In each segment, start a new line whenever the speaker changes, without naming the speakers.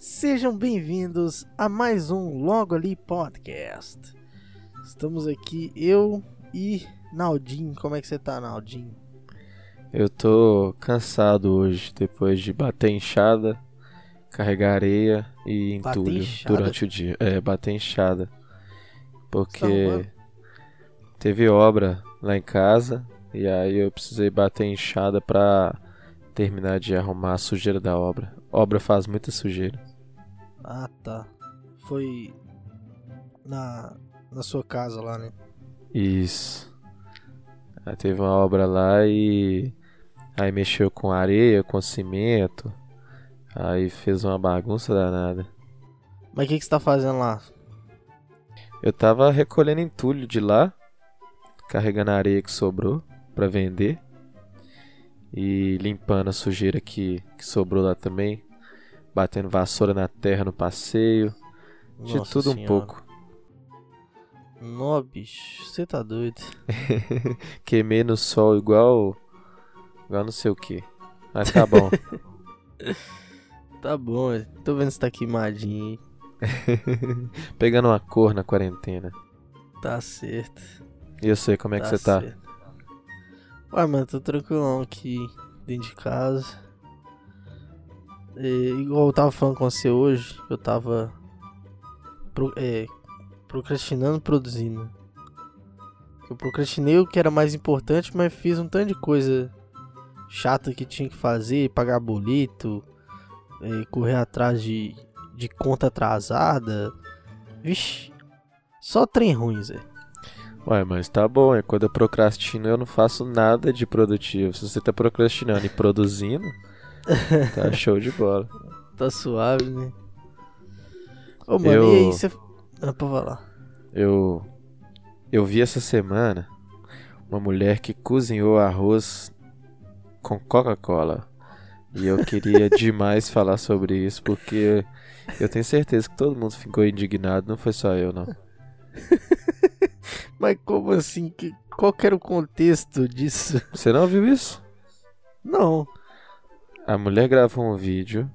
Sejam bem-vindos a mais um Logo Ali Podcast. Estamos aqui, eu e Naldinho. Como é que você tá, Naldinho?
Eu tô cansado hoje, depois de bater enxada, carregar areia e entulho durante o dia. É, bater enxada.
Tá
Porque
arrumando?
teve obra lá em casa e aí eu precisei bater enxada pra terminar de arrumar a sujeira da obra. Obra faz muita sujeira.
Ah, tá. Foi na, na sua casa lá, né?
Isso. Aí teve uma obra lá e aí mexeu com areia, com cimento. Aí fez uma bagunça danada.
Mas o que, que você tá fazendo lá?
Eu tava recolhendo entulho de lá, carregando a areia que sobrou pra vender e limpando a sujeira que, que sobrou lá também, batendo vassoura na terra no passeio, de
Nossa
tudo um
Senhora.
pouco.
Nó, bicho, você tá doido.
Queimei no sol igual igual não sei o que. Mas tá bom.
Tá bom, tô vendo se tá queimadinho aí.
Pegando uma cor na quarentena.
Tá certo.
E eu sei como é que você tá.
certo. Ué, mano, tô tranquilão aqui dentro de casa. Igual eu tava falando com você hoje, eu tava pro- é, procrastinando produzindo. Eu procrastinei o que era mais importante, mas fiz um tanto de coisa chata que tinha que fazer, pagar boleto, é, correr atrás de, de conta atrasada. Vixe, só trem ruim, Zé.
Ué, mas tá bom, é quando eu procrastino eu não faço nada de produtivo. Se você tá procrastinando e produzindo, tá show de bola.
Tá suave, né? Ô, mano,
Eu-
e aí você. Ah, pra falar.
Eu eu vi essa semana uma mulher que cozinhou arroz com Coca-Cola. E eu queria demais falar sobre isso porque eu tenho certeza que todo mundo ficou indignado, não foi só eu não.
Mas como assim? Que, qual era o contexto disso?
Você não viu isso?
Não.
A mulher gravou um vídeo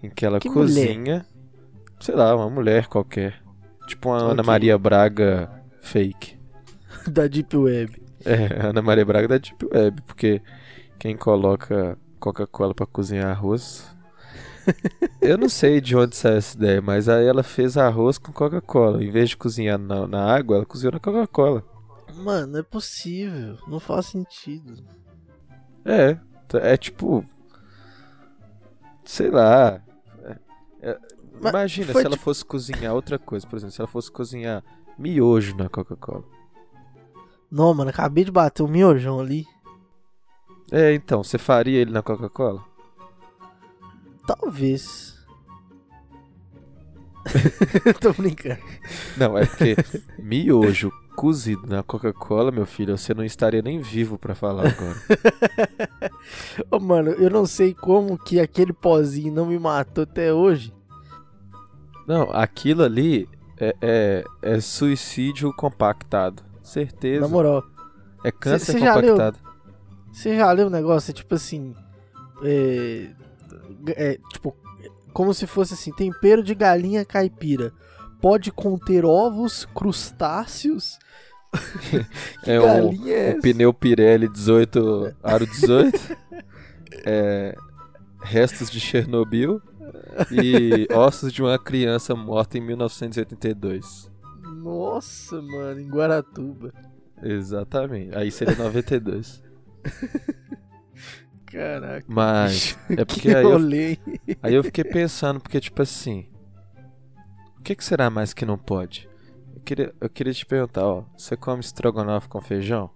em que ela
Que
cozinha, sei lá, uma mulher qualquer. Tipo uma Ana
Ok.
Maria Braga fake.
Da Deep Web.
É, Ana Maria Braga da Deep Web, porque quem coloca Coca-Cola pra cozinhar arroz. Eu não sei de onde saiu essa ideia, mas aí ela fez arroz com Coca-Cola. Em vez de cozinhar na, na água, ela cozinhou na Coca-Cola.
Mano, não é possível. Não faz sentido.
É, é tipo. Sei lá. É- é-
Mas
imagina se ela fosse cozinhar outra coisa, por exemplo, se ela fosse cozinhar miojo na Coca-Cola.
Não, mano, acabei de bater um miojão ali.
É, então, você faria ele na Coca-Cola?
Talvez. Tô brincando.
Não, é porque miojo cozido na Coca-Cola, meu filho, você não estaria nem vivo pra falar agora.
Ô, mano, eu não sei como que aquele pozinho não me matou até hoje.
Não, aquilo ali é, é, é suicídio compactado. Certeza.
Na moral.
é câncer
cê leu?
compactado.
Você já leu o negócio? É tipo assim. É, é, tipo, como se fosse assim: tempero de galinha caipira. Pode conter ovos, crustáceos.
É o,
é
pneu Pirelli 18, aro 18. é, restos de Chernobyl. E ossos de uma criança morta em 1982.
Nossa, mano, em Guaratuba.
Exatamente. Aí seria 92.
Caraca.
Mas é
que
porque aí eu, aí eu fiquei pensando, porque tipo assim. O que, que será mais que não pode? Eu queria, eu queria te perguntar, ó. Você come estrogonofe com feijão?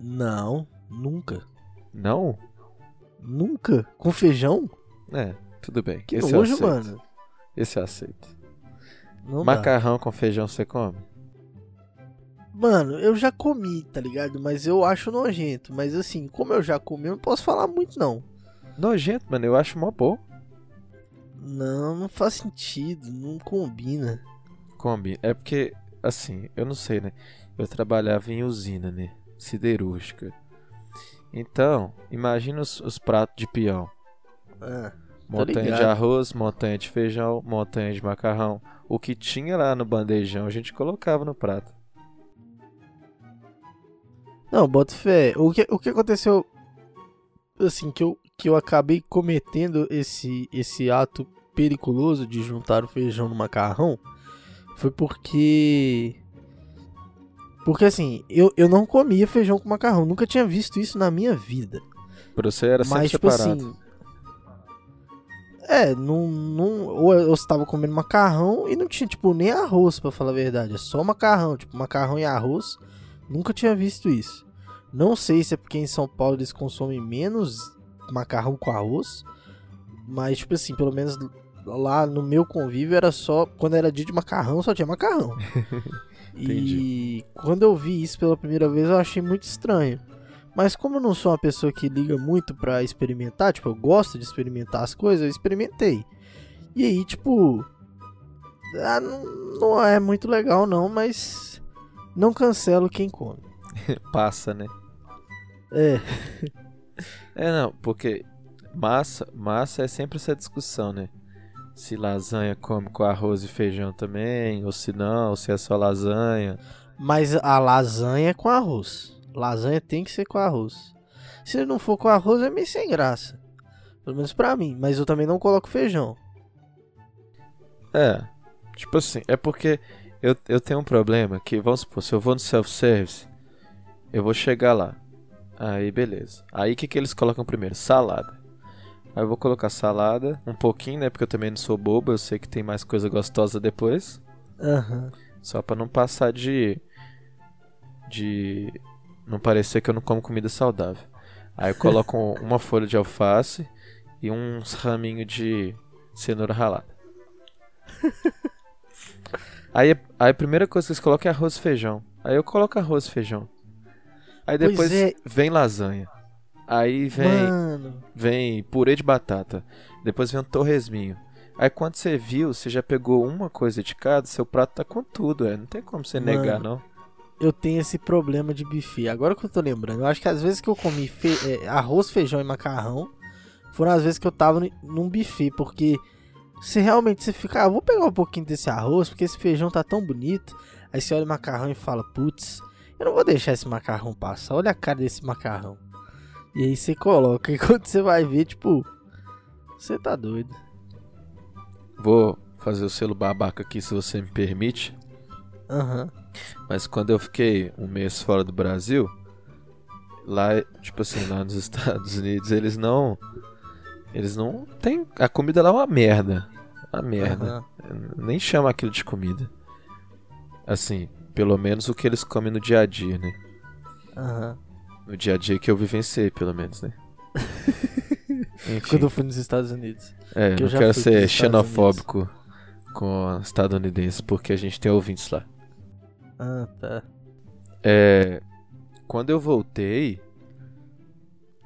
Não, nunca.
Não?
Nunca? Com feijão?
É, tudo bem.
Que
Esse eu
nojo,
aceito.
mano.
Esse eu aceito.
Não dá.
Macarrão com feijão você come?
Mano, eu já comi, tá ligado? Mas eu acho nojento. Mas assim, como eu já comi, eu não posso falar muito, não.
Nojento, mano. Eu acho mó bom.
Não, não faz sentido. Não combina.
Combina. É porque, assim, eu não sei, né? Eu trabalhava em usina, né? Siderúrgica. Então, imagina os, os pratos de peão.
Ah,
Montanha de arroz, montanha de feijão, montanha de macarrão. O que tinha lá no bandejão a gente colocava no prato.
Não, boto fé. O que, o que aconteceu, assim, que eu, que eu acabei cometendo esse, esse ato periculoso de juntar o feijão no macarrão foi porque. Porque assim, eu, eu não comia feijão com macarrão. Nunca tinha visto isso na minha vida.
Pra você era sempre
Mas, tipo
separado.
assim. É, não, não. Ou eu estava comendo macarrão e não tinha, tipo, nem arroz, pra falar a verdade. É só macarrão. Tipo, macarrão e arroz. Nunca tinha visto isso. Não sei se é porque em São Paulo eles consomem menos macarrão com arroz. Mas, tipo assim, pelo menos lá no meu convívio era só. Quando era dia de macarrão, só tinha macarrão. e quando eu vi isso pela primeira vez, eu achei muito estranho. Mas como eu não sou uma pessoa que liga muito pra experimentar, tipo, eu gosto de experimentar as coisas, eu experimentei. E aí, tipo. ah, não, não é muito legal, não, mas. Não cancelo quem come.
Passa, né?
É,
É, não, porque massa, massa é sempre essa discussão, né? Se lasanha come com arroz e feijão também, ou se não, ou se é só lasanha.
mas a lasanha é com arroz. Lasanha tem que ser com arroz. Se não for com arroz, é meio sem graça. Pelo menos pra mim. Mas eu também não coloco feijão.
É, tipo assim, é porque eu, eu tenho um problema que, vamos supor, se eu vou no self-service, eu vou chegar lá. Aí, beleza. Aí, o que, que eles colocam primeiro? Salada. Aí eu vou colocar salada, um pouquinho, né? Porque eu também não sou bobo, eu sei que tem mais coisa gostosa depois.
Aham.
Só pra não passar de. De. Não parecer que eu não como comida saudável. Aí eu coloco uma folha de alface e uns raminhos de cenoura ralada. Aí, aí a primeira coisa que eles colocam é arroz e feijão. Aí eu coloco arroz e feijão. Aí
Pois
depois
é.
vem lasanha. Aí vem,
Mano.
vem purê de batata. Depois vem um torresminho. Aí quando você viu, você já pegou uma coisa de cada, seu prato tá com tudo, é. Não tem como você
Mano.
negar, não.
eu tenho esse problema de buffet. Agora que eu tô lembrando, eu acho que as vezes que eu comi fe- é, arroz, feijão e macarrão foram as vezes que eu tava num buffet, porque se realmente você fica, ah, vou pegar um pouquinho desse arroz, porque esse feijão tá tão bonito. Aí você olha o macarrão e fala, putz, eu não vou deixar esse macarrão passar, olha a cara desse macarrão. E aí você coloca, e quando você vai ver, tipo, você tá doido.
Vou fazer o selo babaca aqui, se você me permite.
Aham.
Mas quando eu fiquei um mês fora do Brasil, lá, tipo assim, lá nos Estados Unidos, eles não. Eles não tem. A comida lá é uma merda. Uma merda.
aham.
Nem chama aquilo de comida. Assim, pelo menos o que eles comem no dia a dia, né?
Aham.
No dia a dia que eu vivenciei, pelo menos, né?
Quando eu fui nos Estados Unidos.
é,
que eu
não quero ser xenofóbico com os estadunidenses, porque a gente tem ouvintes lá.
Ah, tá.
É, quando eu voltei,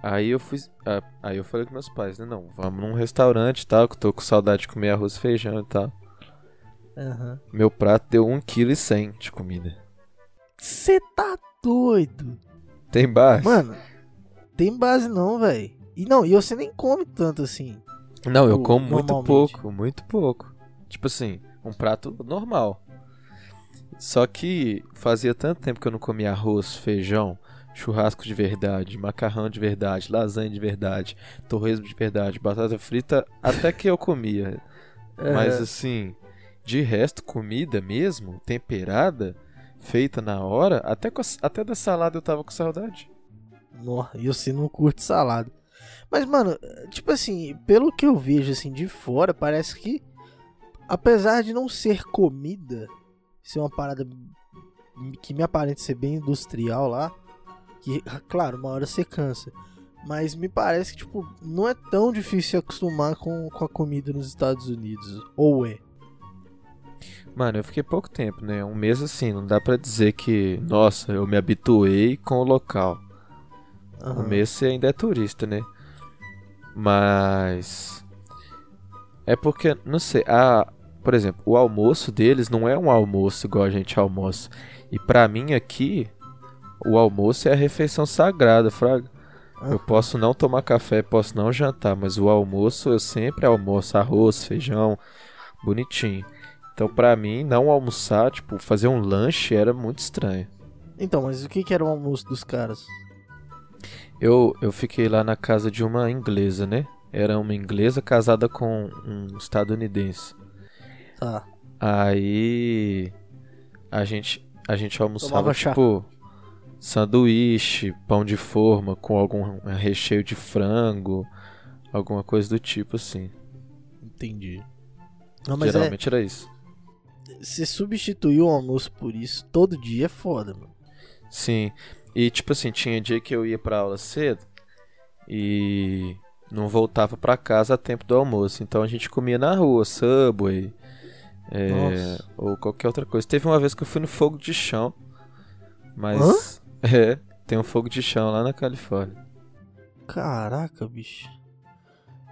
aí eu fui, ah, aí eu falei com meus pais, né, não, vamos num restaurante e tal, que eu tô com saudade de comer arroz e feijão e tal.
Aham.
Meu prato deu 1,1 kg de comida.
Você tá doido?
Tem base?
Mano, tem base não, velho. E não, e você nem come tanto assim.
não, eu
tipo,
como muito pouco, muito pouco. Tipo assim, um prato normal. Só que fazia tanto tempo que eu não comia arroz, feijão, churrasco de verdade, macarrão de verdade, lasanha de verdade, torresmo de verdade, batata frita, até que eu comia. Mas
É,
assim, de resto, comida mesmo, temperada, feita na hora, até, com a- até da salada eu tava com saudade.
nó, e você não curte salada. Mas, mano, tipo assim, pelo que eu vejo assim de fora, parece que apesar de não ser comida, ser uma parada que me aparenta ser bem industrial lá, que, claro, uma hora você cansa. Mas me parece que, tipo, não é tão difícil se acostumar com, com a comida nos Estados Unidos. Ou é?
Mano, eu fiquei pouco tempo, né? Um mês assim, não dá pra dizer que, nossa, eu me habituei com o local.
Aham.
Um mês você ainda é turista, né? Mas. É porque, não sei, a. Por exemplo, o almoço deles não é um almoço igual a gente almoça. E pra mim aqui, o almoço é a refeição sagrada, fraga. Eu posso não tomar café, posso não jantar, mas o almoço eu sempre almoço arroz, feijão, bonitinho. Então pra mim, não almoçar, tipo, fazer um lanche era muito estranho.
Então, mas o que, que era o almoço dos caras?
Eu, eu fiquei lá na casa de uma inglesa, né? Era uma inglesa casada com um estadunidense.
Tá.
Aí a gente a gente almoçava tipo sanduíche, pão de forma com algum recheio de frango, alguma coisa do tipo assim.
Entendi. Não, é,
Geralmente era isso.
Você substituir o almoço por isso todo dia é foda, mano.
Sim. E tipo assim, tinha dia que eu ia pra aula cedo e não voltava pra casa a tempo do almoço. Então a gente comia na rua, Subway, é,
Nossa.
ou qualquer outra coisa. Teve uma vez que eu fui no fogo de chão, mas é, tem um fogo de chão lá na Califórnia.
Caraca, bicho.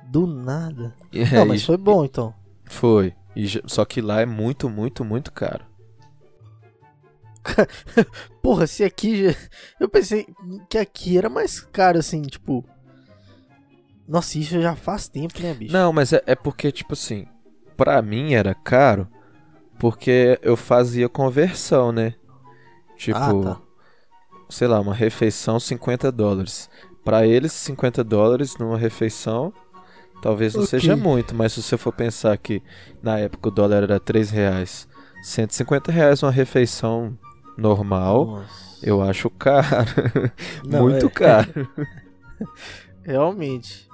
Do nada.
E
Não, mas foi bom então.
Foi. E só que lá é muito, muito, muito caro.
Porra, se aqui já... Eu pensei que aqui era mais caro, assim, tipo... Nossa, isso já faz tempo, né, bicho?
Não, mas é, é porque, tipo assim, pra mim era caro porque eu fazia conversão, né? Tipo,
Ah, tá.
sei lá, uma refeição 50 dólares. Pra eles, 50 dólares numa refeição talvez não
Ok.
seja muito, mas se você for pensar que na época o dólar era 3 reais, 150 reais uma refeição normal,
Nossa.
eu acho caro.
Não,
muito
é-
caro.
Realmente.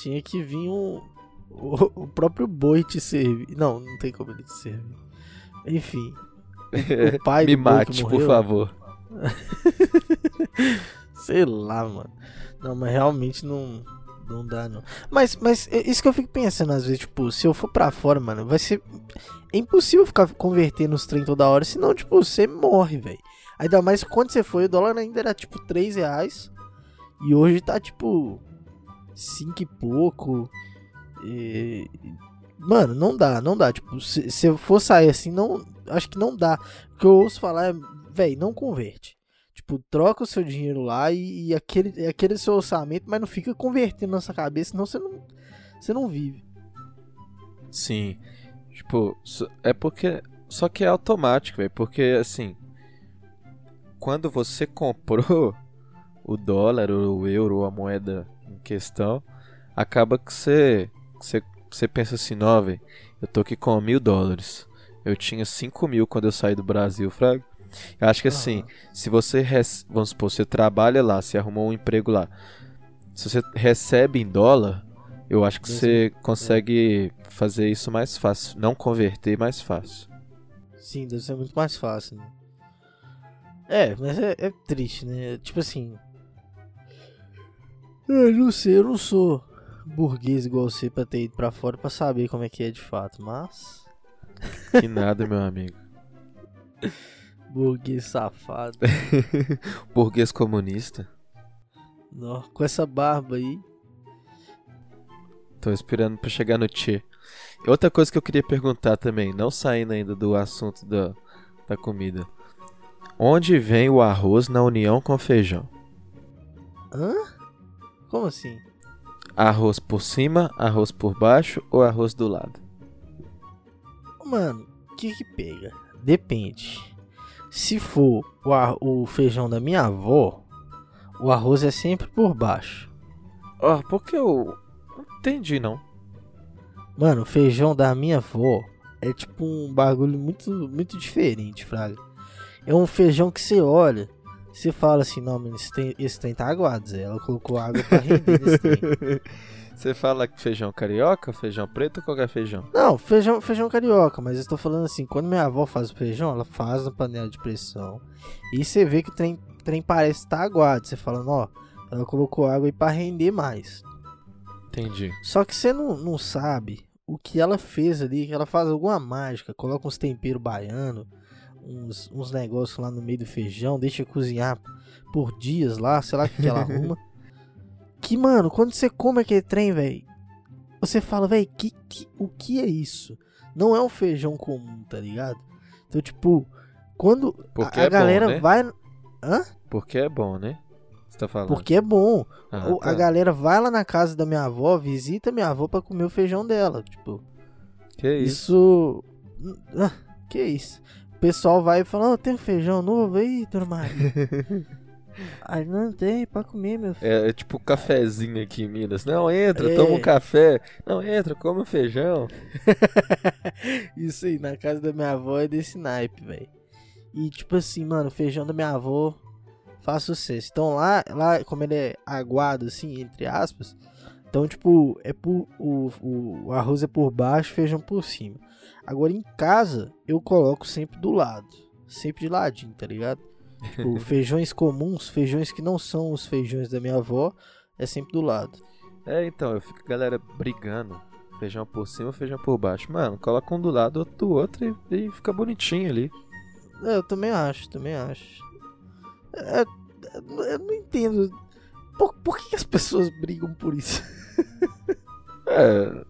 Tinha que vir um... O, o próprio boi te servir. Não, não tem como ele te servir. Enfim. O pai
Me
do boi que
mate, por
morreu,
favor.
Sei lá, mano. Não, mas realmente não, não dá, não. Mas, mas é isso que eu fico pensando às vezes, tipo, se eu for pra fora, mano, vai ser. É impossível ficar convertendo os trem toda hora, senão, tipo, você morre, velho. Ainda mais quando você foi, o dólar ainda era tipo 3 reais. E hoje tá tipo 5 e pouco. E... Mano, não dá, não dá. Tipo, se, se eu for sair assim, não. Acho que não dá. O que eu ouço falar é, velho, não converte. Tipo, troca o seu dinheiro lá e, e aquele, aquele seu orçamento, mas não fica convertendo na sua cabeça, senão você não, você não vive.
Sim. Tipo, é porque. Só que é automático, velho. Porque, assim. Quando você comprou o dólar, o euro, a moeda em questão, acaba que você. Você, você pensa assim, não, velho. Eu tô aqui com mil dólares. Eu tinha cinco mil quando eu saí do Brasil. Eu acho que assim, se você. Vamos supor, você trabalha lá, você arrumou um emprego lá. Se você recebe em dólar, eu acho que
Mesmo-
você consegue fazer isso mais fácil. Não converter mais fácil.
Sim, deve ser muito mais fácil, né? É, mas é, é triste, né? Tipo assim. Eu não sei, eu não sou burguês igual você pra ter ido pra fora pra saber como é que é de fato, mas.
Que nada, meu amigo.
Burguês safado.
Burguês comunista.
Nó, com essa barba aí.
Tô esperando pra chegar no Tchê. Outra coisa que eu queria perguntar também, não saindo ainda do assunto da, da comida. Onde vem o arroz na união com feijão?
Hã? Como assim?
Arroz por cima, arroz por baixo ou arroz do lado?
Mano, o que que pega? Depende. Se for o, ar- o feijão da minha avó, o arroz é sempre por baixo.
Ó, porque eu não entendi não.
Mano, o feijão da minha avó é tipo um bagulho muito, muito diferente, Fraga. É um feijão que você olha, você fala assim, não, mano, esse, tem, esse trem tá aguado, Zé. Ela colocou água pra render nesse trem.
Você fala que feijão carioca, feijão preto ou qualquer feijão?
Não, feijão, feijão carioca, mas eu estou falando assim, quando minha avó faz o feijão, ela faz na panela de pressão. E você vê que o trem, trem parece estar aguado. Você fala, ó, ela colocou água aí pra render mais.
Entendi.
Só que você não, não sabe o que ela fez ali, que ela faz alguma mágica, coloca uns temperos baiano, uns, uns negócios lá no meio do feijão, deixa cozinhar por dias lá, sei lá o que ela arruma. Que, mano, quando você come aquele trem, velho, você fala, velho, que, que, o que é isso? Não é um feijão comum, tá ligado? Então, tipo, quando
Porque
a, a
é bom,
galera
né?
vai. Hã?
Porque é bom, né? Você tá falando?
Porque é bom.
Ah, tá.
A galera vai lá na casa da minha avó, visita minha avó pra comer o feijão dela. Tipo,
Que isso?
isso. Ah, que isso? O pessoal vai e fala: "Ó, tem um feijão novo aí, dona Maria? Aí não tem, pra comer, meu filho.
É, é tipo um cafezinho aqui em Minas. Não, entra,
É.
toma um café. Não, entra, come um feijão.
Isso aí, na casa da minha avó é desse naipe, velho. E tipo assim, mano, feijão da minha avó faz sucesso. Então lá, lá como ele é aguado, assim, entre aspas, então, tipo, é por, o, o, o arroz é por baixo, feijão por cima. Agora em casa, eu coloco sempre do lado. Sempre de ladinho, tá ligado? Tipo, feijões comuns, feijões que não são os feijões da minha avó, é sempre do lado.
É, então, eu fico a galera brigando. Feijão por cima, feijão por baixo. Mano, coloca um do lado, outro do outro e, e fica bonitinho ali.
É, eu também acho, também acho. É, é, eu não entendo. Por, por que as pessoas brigam por isso?
É,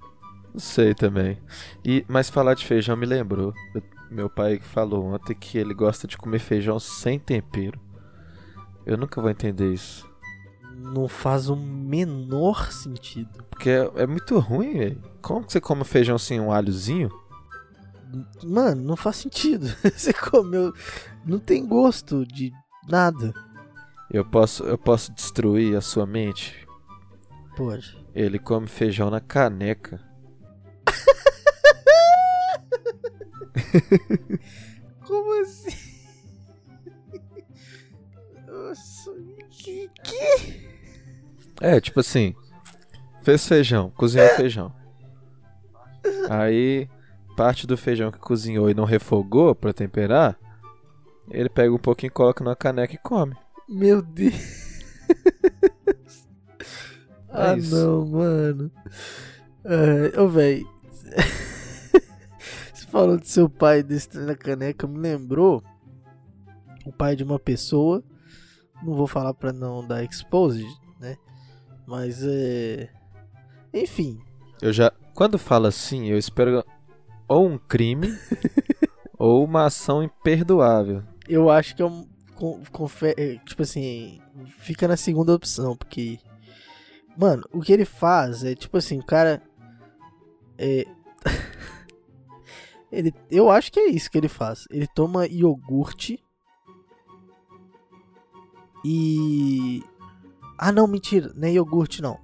não sei também. E, mas falar de feijão me lembrou. Eu- meu pai falou ontem que ele gosta de comer feijão sem tempero. Eu nunca vou entender isso.
Não faz o menor sentido.
Porque é, é muito ruim, velho. Como que você come feijão sem um alhozinho?
Mano, não faz sentido. Você comeu. Não tem gosto de nada.
Eu posso, eu posso destruir a sua mente?
Pode.
Ele come feijão na caneca.
Como assim? Nossa, que. que?
É, tipo assim, fez feijão, cozinhou feijão. Aí, parte do feijão que cozinhou e não refogou pra temperar, ele pega um pouquinho, coloca numa caneca e come.
Meu Deus. ah,
isso.
não, mano. É, ô, véi. Você falou do seu pai desse trem na caneca, me lembrou o pai de uma pessoa. Não vou falar pra não dar exposed, né? Mas é. Enfim,
Eu já, quando falo assim, eu espero ou um crime ou uma ação imperdoável.
eu acho que é um. é, Tipo assim, fica na segunda opção, porque. Mano, o que ele faz é tipo assim, o cara. É. ele, eu acho que é isso que ele faz. Ele toma iogurte. E. Ah, não, mentira, não é iogurte não.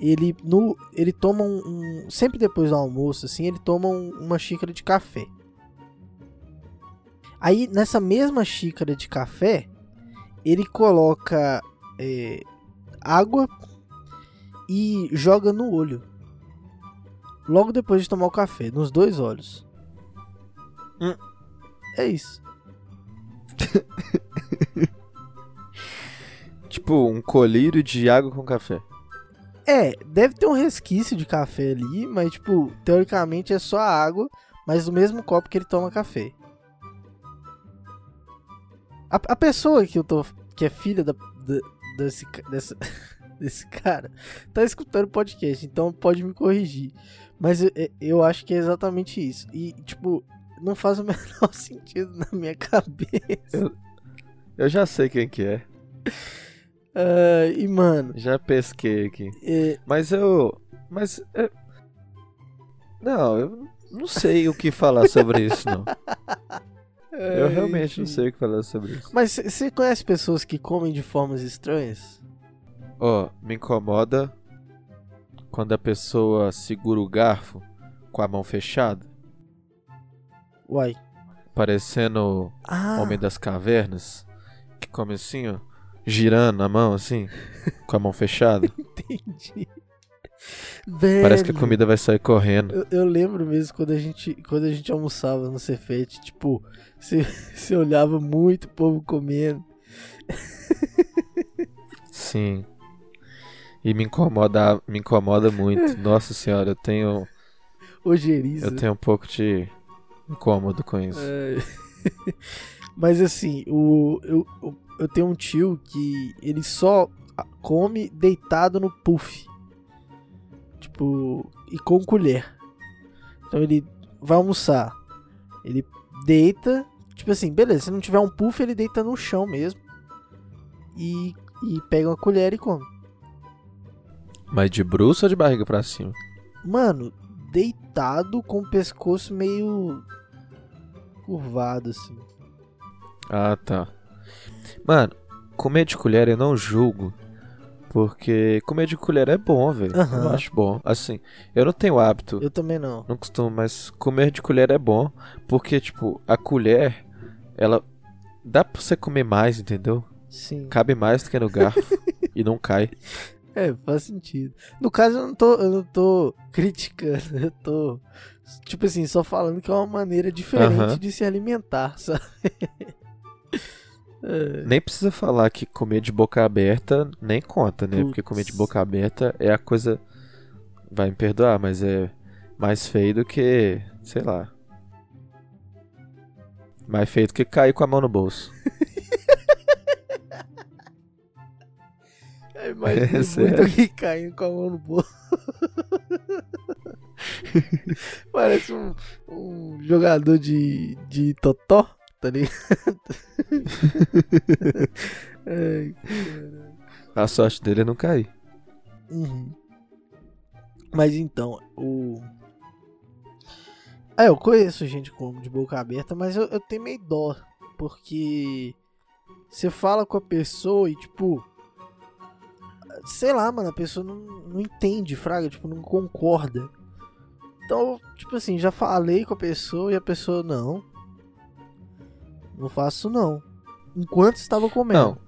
Ele, no, ele toma um, um- Sempre depois do almoço, assim, ele toma um- uma xícara de café. Aí, nessa mesma xícara de café, ele coloca é, água e joga no olho. Logo depois de tomar o café, nos dois olhos.
Hum.
É isso.
Tipo, um colírio de água com café.
É, deve ter um resquício de café ali, mas, tipo, teoricamente é só água, mas do mesmo copo que ele toma café. A, a pessoa que eu tô. que é filha da, da- desse, dessa, desse cara, tá escutando o podcast, então pode me corrigir. Mas eu, eu acho que é exatamente isso. E, tipo, não faz o menor sentido na minha cabeça.
Eu já sei quem que é.
Ah, e, mano,
Já pesquei aqui.
é,
Mas eu. Mas. é- Não, eu não sei o que falar sobre isso, não. Eu realmente não sei o que falar sobre isso.
Mas você conhece pessoas que comem de formas estranhas?
Ó, me incomoda quando a pessoa segura o garfo com a mão fechada,
Uai.
parecendo
Ah,
Homem das Cavernas, que come assim, ó, girando a mão assim, com a mão fechada.
entendi. Velho,
Parece que a comida vai sair correndo.
Eu, eu lembro mesmo quando a gente, quando a gente almoçava no Cefete, tipo, você, você olhava muito o povo comendo.
Sim. E me incomoda, me incomoda muito. Nossa senhora, eu tenho,
Ojeriza.
eu tenho um pouco de incômodo com isso.
É. Mas assim, o, eu, eu, eu tenho um tio que ele só come deitado no puff. Tipo, e com colher. Então ele vai almoçar. Ele deita. Tipo assim, beleza, se não tiver um puff, ele deita no chão mesmo. E, e pega uma colher e come.
Mas de bruxo ou de barriga pra cima?
Mano, deitado com o pescoço meio curvado assim.
Ah, tá. Mano, comer de colher eu não julgo. Porque comer de colher é bom, velho.
Aham.
Eu acho bom. Assim, eu não tenho hábito,
Eu também não.
não costumo, mas comer de colher é bom. Porque, tipo, a colher, ela dá pra você comer mais, entendeu?
Sim.
Cabe mais do que no garfo e não cai.
É, faz sentido. No caso, eu não tô, eu não tô criticando, eu tô, tipo assim, só falando que é uma maneira diferente
Aham.
de se alimentar, sabe? É,
Nem precisa falar que comer de boca aberta nem conta, né? Porque
Putz.
comer de boca aberta é a coisa. Vai me perdoar, mas é mais feio do que. sei lá. Mais feio do que cair com a mão no bolso.
É mais
É,
muito que caindo com a mão no bolso. Parece um, um jogador de, de totó, tá ligado? Ai,
A sorte dele é não cair.
Uhum. Mas então, o. É, eu conheço gente com de boca aberta, mas eu, eu tenho meio dó. Porque você fala com a pessoa e, tipo. Sei lá, mano, a pessoa não, não entende, Fraga, tipo, não concorda. Então, tipo assim, já falei com a pessoa e a pessoa, não. Não faço não. Enquanto estava comendo.
Não,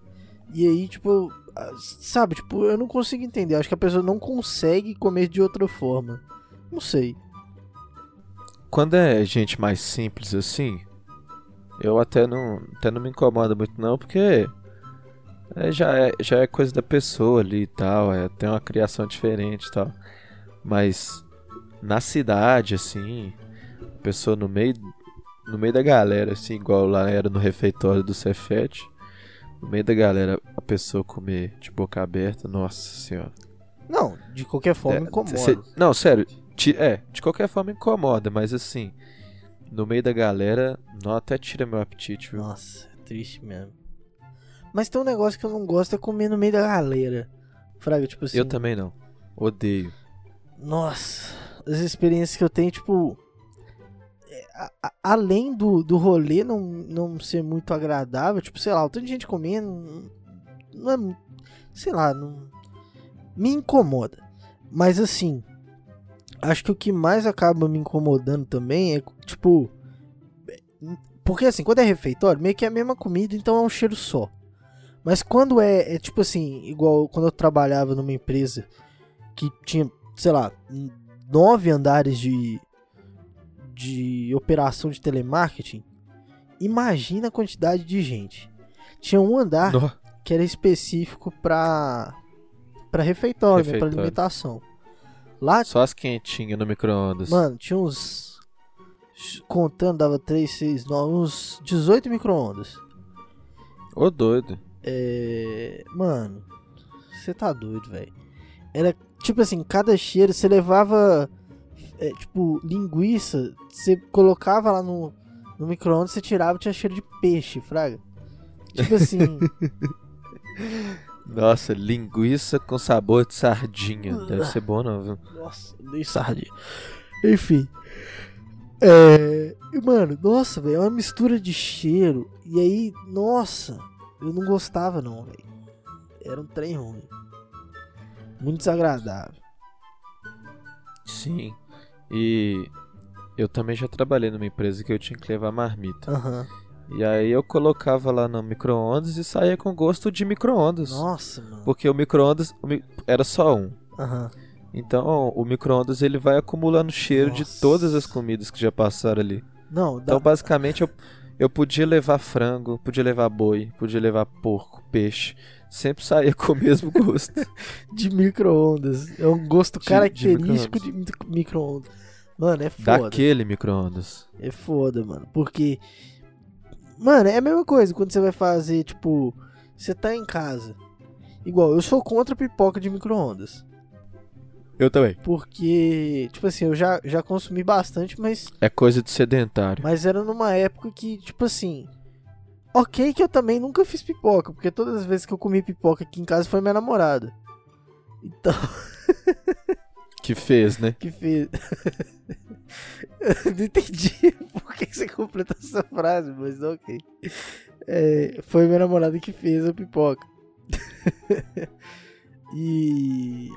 E aí, tipo, sabe, tipo, eu não consigo entender. Acho que a pessoa não consegue comer de outra forma. Não sei.
quando é gente mais simples assim, eu até não, até não me incomoda muito não, porque é, já, é, já é coisa da pessoa ali e tal, é, tem uma criação diferente e tal. Mas na cidade, assim, a pessoa no meio, no meio da galera, assim, igual lá era no refeitório do Cefete, no meio da galera, a pessoa comer de boca aberta, nossa senhora.
Não, de qualquer forma
É,
incomoda.
cê- não, sério. ti- é, de qualquer forma incomoda, mas assim, no meio da galera, não até tira meu apetite, viu?
Nossa, é triste mesmo. Mas tem um negócio que eu não gosto é comer no meio da galera. Fraga, tipo assim.
Eu também não. Odeio.
Nossa, as experiências que eu tenho, tipo. é, a- a- além do, do rolê não, não ser muito agradável, tipo, sei lá, o tanto de gente comendo. Não, é. Sei lá, não. Me incomoda. Mas assim. Acho que o que mais acaba me incomodando também é, tipo. Porque assim, quando é refeitório, meio que é a mesma comida, então é um cheiro só. Mas quando é, é tipo assim, igual quando eu trabalhava numa empresa que tinha, sei lá, nove andares de, de operação de telemarketing, imagina a quantidade de gente. Tinha um andar que era específico pra, pra refeitório, né, pra
Refeitório.
alimentação. Lá,
Só as quentinhas no micro-ondas.
mano, tinha uns. Contando, dava 3, 6, 9, uns 18 micro-ondas.
Ô doido.
É. Mano, você tá doido, velho. Era tipo assim, cada cheiro você levava. é, tipo, linguiça, você colocava lá no, no micro-ondas, você tirava tinha cheiro de peixe, fraga. Tipo assim,
Nossa, linguiça com sabor de sardinha. Deve ser bom não, viu?
nossa, dei sardinha. Enfim. É. Mano, nossa, velho, é uma mistura de cheiro. E aí, nossa, eu não gostava não, velho. Era um trem ruim. Muito desagradável.
Sim. E eu também já trabalhei numa empresa que eu tinha que levar marmita.
Aham.
E aí eu colocava lá no micro-ondas e saía com gosto de micro-ondas.
Nossa, mano.
Porque o micro-ondas era só um.
Aham.
Então o micro-ondas ele vai acumulando cheiro de
Nossa.
todas as comidas que já passaram ali.
Não, dá
Então basicamente eu, eu podia levar frango, podia levar boi, podia levar porco, peixe. Sempre saía com o mesmo gosto.
de micro-ondas. É um gosto
De-
característico
de
de micro- micro-ondas. Mano, é foda.
Daquele micro-ondas.
É foda, mano. Porque. Mano, é a mesma coisa quando você vai fazer, tipo. Você tá em casa. Igual, eu sou contra pipoca de micro-ondas.
Eu também.
Porque, tipo assim, eu já, já consumi bastante, mas.
É coisa de sedentário.
Mas era numa época que, tipo assim. Ok que eu também nunca fiz pipoca, porque todas as vezes que eu comi pipoca aqui em casa foi minha namorada. Então,
Que fez, né?
que fez. Eu não entendi por que você completou essa frase, mas ok. É, foi minha namorada que fez a pipoca. e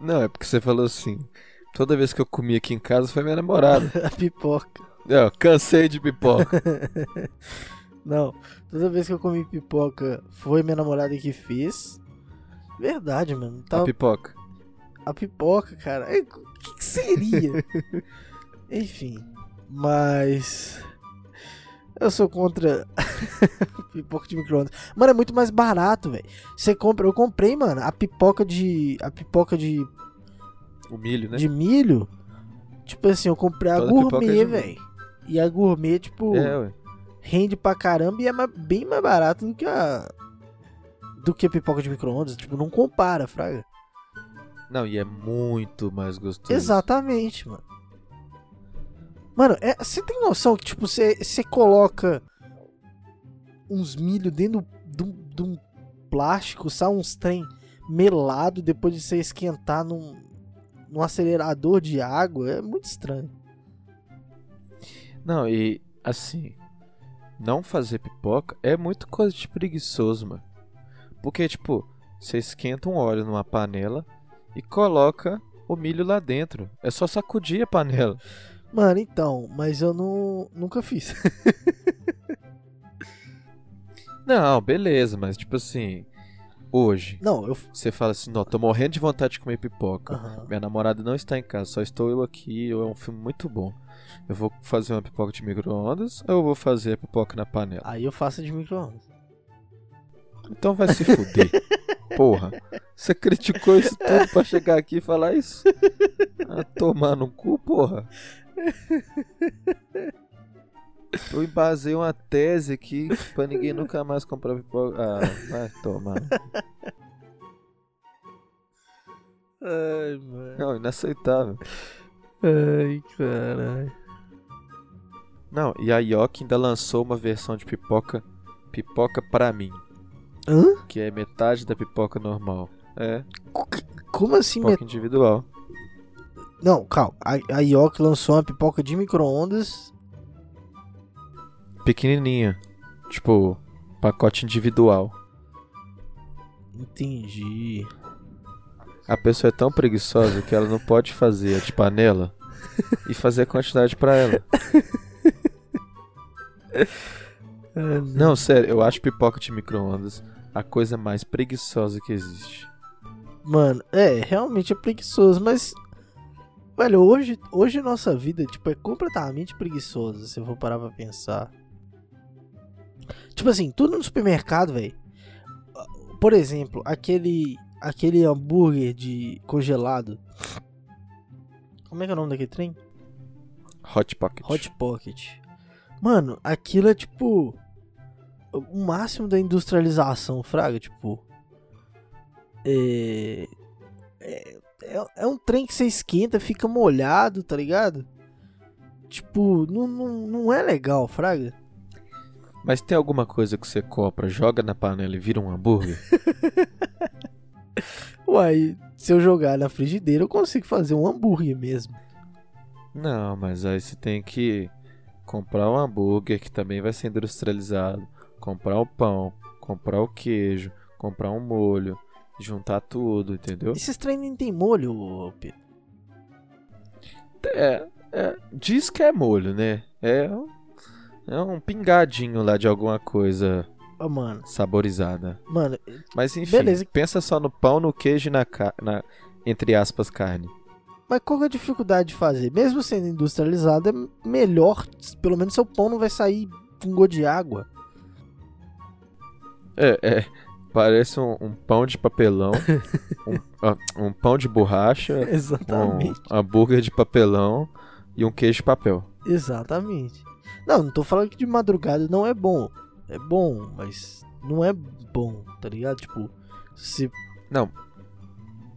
Não, é porque você falou assim. Toda vez que eu comi aqui em casa foi minha namorada.
a pipoca.
Não, cansei de pipoca.
Não, toda vez que eu comi pipoca foi minha namorada que fez. Verdade, mano.
A
Tava
pipoca.
A pipoca, cara. é, O que, que seria? Enfim. Mas. Eu sou contra pipoca de micro-ondas. Mano, é muito mais barato, velho. Você compra. Eu comprei, mano, a pipoca de. A pipoca de,
O milho, né?
de milho. Tipo assim, eu comprei a
Toda é
gourmet,
de
velho. E a gourmet, tipo,
É,
rende pra caramba e é bem mais barato do que a. Do que a pipoca de micro-ondas. Tipo, não compara, Fraga.
Não, e é muito mais gostoso.
Exatamente, mano. Mano, é- você tem noção que, tipo, você coloca uns milho dentro de um- um plástico, sabe? Uns trem melado depois de você esquentar num, num acelerador de água. É muito estranho.
Não, e assim, não fazer pipoca é muito coisa de preguiçoso, mano. Porque, tipo, você esquenta um óleo numa panela e coloca o milho lá dentro. É só sacudir a panela.
Mano, então, mas eu não, nunca fiz.
Não, beleza, mas tipo assim, hoje,
Não, eu.
você fala assim, não, tô morrendo de vontade de comer pipoca.
Aham.
Minha namorada não está em casa, só estou eu aqui, é um filme muito bom. Eu vou fazer uma pipoca de micro-ondas ou eu vou fazer a pipoca na panela?
Aí eu faço de micro-ondas.
Então vai se fuder. Porra. Você criticou isso tudo pra chegar aqui e falar isso? Ah, tomar no cu, porra. Eu embasei uma tese aqui pra ninguém nunca mais comprar pipoca. Ah, vai tomar.
Ai, mano.
Não, inaceitável.
Ai, caralho.
Não, e a Yoki ainda lançou uma versão de pipoca, pipoca pra mim,
Hã?
que é metade da pipoca normal. É,
Como assim,
pipoca individual.
Não, calma. A, a Yoki lançou uma pipoca de micro-ondas.
Pequenininha. Tipo, pacote individual.
Entendi.
A pessoa é tão preguiçosa que ela não pode fazer a de panela e fazer a quantidade pra ela. Não, sério, eu acho pipoca de micro-ondas a coisa mais preguiçosa que existe.
Mano, é, realmente é preguiçoso, mas. Velho, hoje, hoje nossa vida, tipo, é completamente preguiçosa, se eu for parar pra pensar. Tipo assim, tudo no supermercado, velho. Por exemplo, aquele. Aquele hambúrguer de congelado. Como é que é o nome daquele trem?
Hot Pocket.
Hot Pocket. Mano, aquilo é tipo. O máximo da industrialização, Fraga, tipo. É. É, é, é um trem que você esquenta, fica molhado, tá ligado? Tipo, não, não, não é legal, Fraga.
Mas tem alguma coisa que você compra, joga na panela e vira um hambúrguer?
Uai, se eu jogar na frigideira, eu consigo fazer um hambúrguer mesmo.
Não, mas aí você tem que comprar um hambúrguer que também vai ser industrializado, comprar o pão, comprar o queijo, comprar um molho, juntar tudo, entendeu?
Esses trem nem tem molho, Pedro.
É, é, diz que é molho, né? É, um- é um pingadinho lá de alguma coisa
Ô, mano,
saborizada.
mano,
Mas enfim,
Beleza.
pensa só no pão, no queijo e na, na entre aspas carne.
Mas qual que é a dificuldade de fazer? Mesmo sendo industrializado, é melhor. Pelo menos seu pão não vai sair com gosto de água.
É, é. Parece um, um pão de papelão, um, ah, um pão de borracha,
Exatamente.
um hambúrguer de papelão e um queijo de papel.
Exatamente. Não, não tô falando que de madrugada não é bom. É bom, mas não é bom, tá ligado? Tipo, se.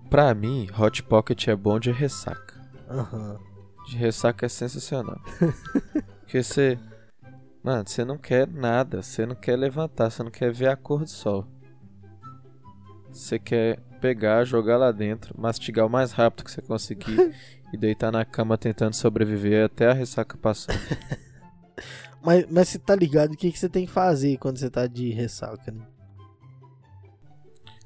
Pra mim, Hot Pocket é bom de ressaca.
Aham.
De ressaca é sensacional. Porque você Mano, você não quer nada, você não quer levantar, você não quer ver a cor do sol. Você quer pegar, jogar lá dentro, mastigar o mais rápido que você conseguir e deitar na cama tentando sobreviver até a ressaca passar.
Mas, mas você tá ligado o que, que você tem que fazer quando você tá de ressaca, né?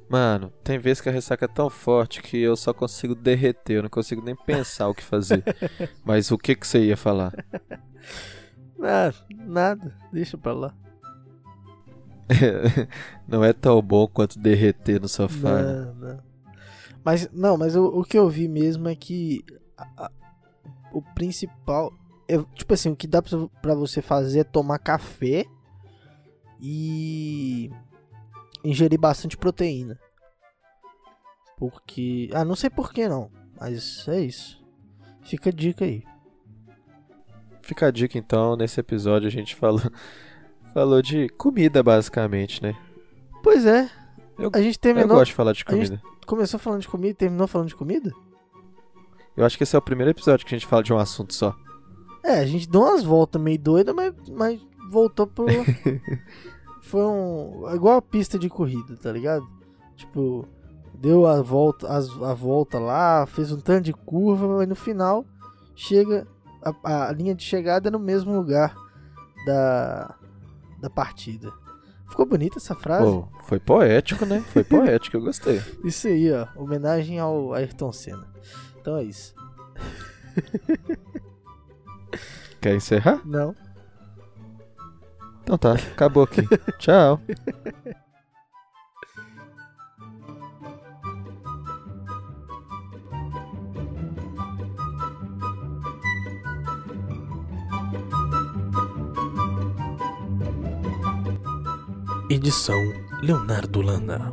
Mano, tem vezes que a ressaca é tão forte que eu só consigo derreter, eu não consigo nem pensar o que fazer. Mas o que que você ia falar?
Ah, nada, deixa pra lá.
Não é tão bom quanto derreter no sofá. né?
Não, não. Mas, não, mas o, o que eu vi mesmo é que a- a- o principal. é, tipo assim, o que dá pra, pra você fazer é tomar café e ingerir bastante proteína. Porque. Ah, não sei por que não, mas é isso. Fica a dica aí.
Fica a dica então, nesse episódio a gente falou, falou de comida basicamente, né?
Pois é,
Eu-
a gente
Eu
terminou.
gosto de falar de
a
comida.
Começou falando de comida e terminou falando de comida?
Eu acho que esse é o primeiro episódio que a gente fala de um assunto só.
É, a gente deu umas voltas meio doidas, mas, mas voltou pro. Foi um. Igual a pista de corrida, tá ligado? Tipo, deu a volta, as, a volta lá, fez um tanto de curva, mas no final chega. A, a linha de chegada é no mesmo lugar da, da partida. Ficou bonita essa frase?
Pô, foi poético, né? Foi poético, eu gostei.
Isso aí, ó. Homenagem ao Ayrton Senna. Então é isso.
Quer encerrar?
Não.
Então tá, acabou aqui. Tchau.
Edição Leonardo Lana.